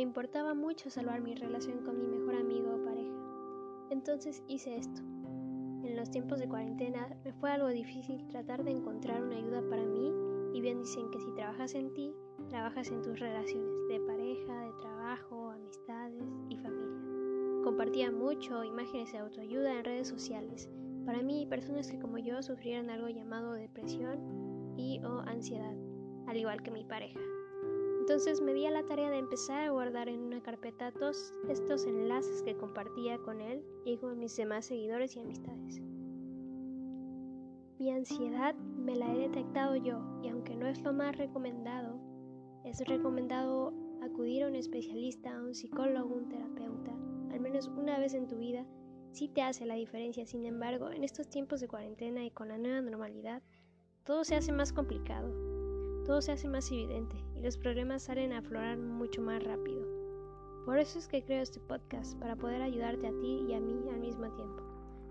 Me importaba mucho salvar mi relación con mi mejor amigo o pareja. Entonces hice esto. En los tiempos de cuarentena me fue algo difícil tratar de encontrar una ayuda para mí y bien dicen que si trabajas en ti, trabajas en tus relaciones de pareja, de trabajo, amistades y familia. Compartía mucho imágenes de autoayuda en redes sociales. Para mí, personas que como yo sufrieron algo llamado depresión y o ansiedad, al igual que mi pareja. Entonces me di a la tarea de empezar a guardar en una carpeta todos estos enlaces que compartía con él y con mis demás seguidores y amistades. Mi ansiedad me la he detectado yo y aunque no es lo más recomendado, es recomendado acudir a un especialista, a un psicólogo, un terapeuta, al menos una vez en tu vida, sí te hace la diferencia. Sin embargo, en estos tiempos de cuarentena y con la nueva normalidad, todo se hace más complicado, todo se hace más evidente y los problemas salen a aflorar mucho más rápido. Por eso es que creo este podcast, para poder ayudarte a ti y a mí al mismo tiempo,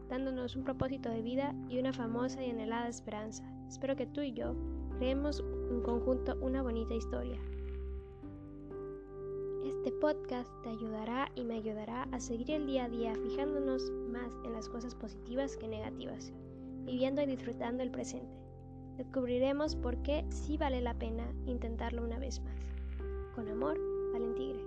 dándonos un propósito de vida y una famosa y anhelada esperanza. Espero que tú y yo creemos en conjunto una bonita historia. Este podcast te ayudará y me ayudará a seguir el día a día fijándonos más en las cosas positivas que negativas, viviendo y disfrutando el presente. Descubriremos por qué sí vale la pena intentarlo una vez más. Con amor, Valentigre.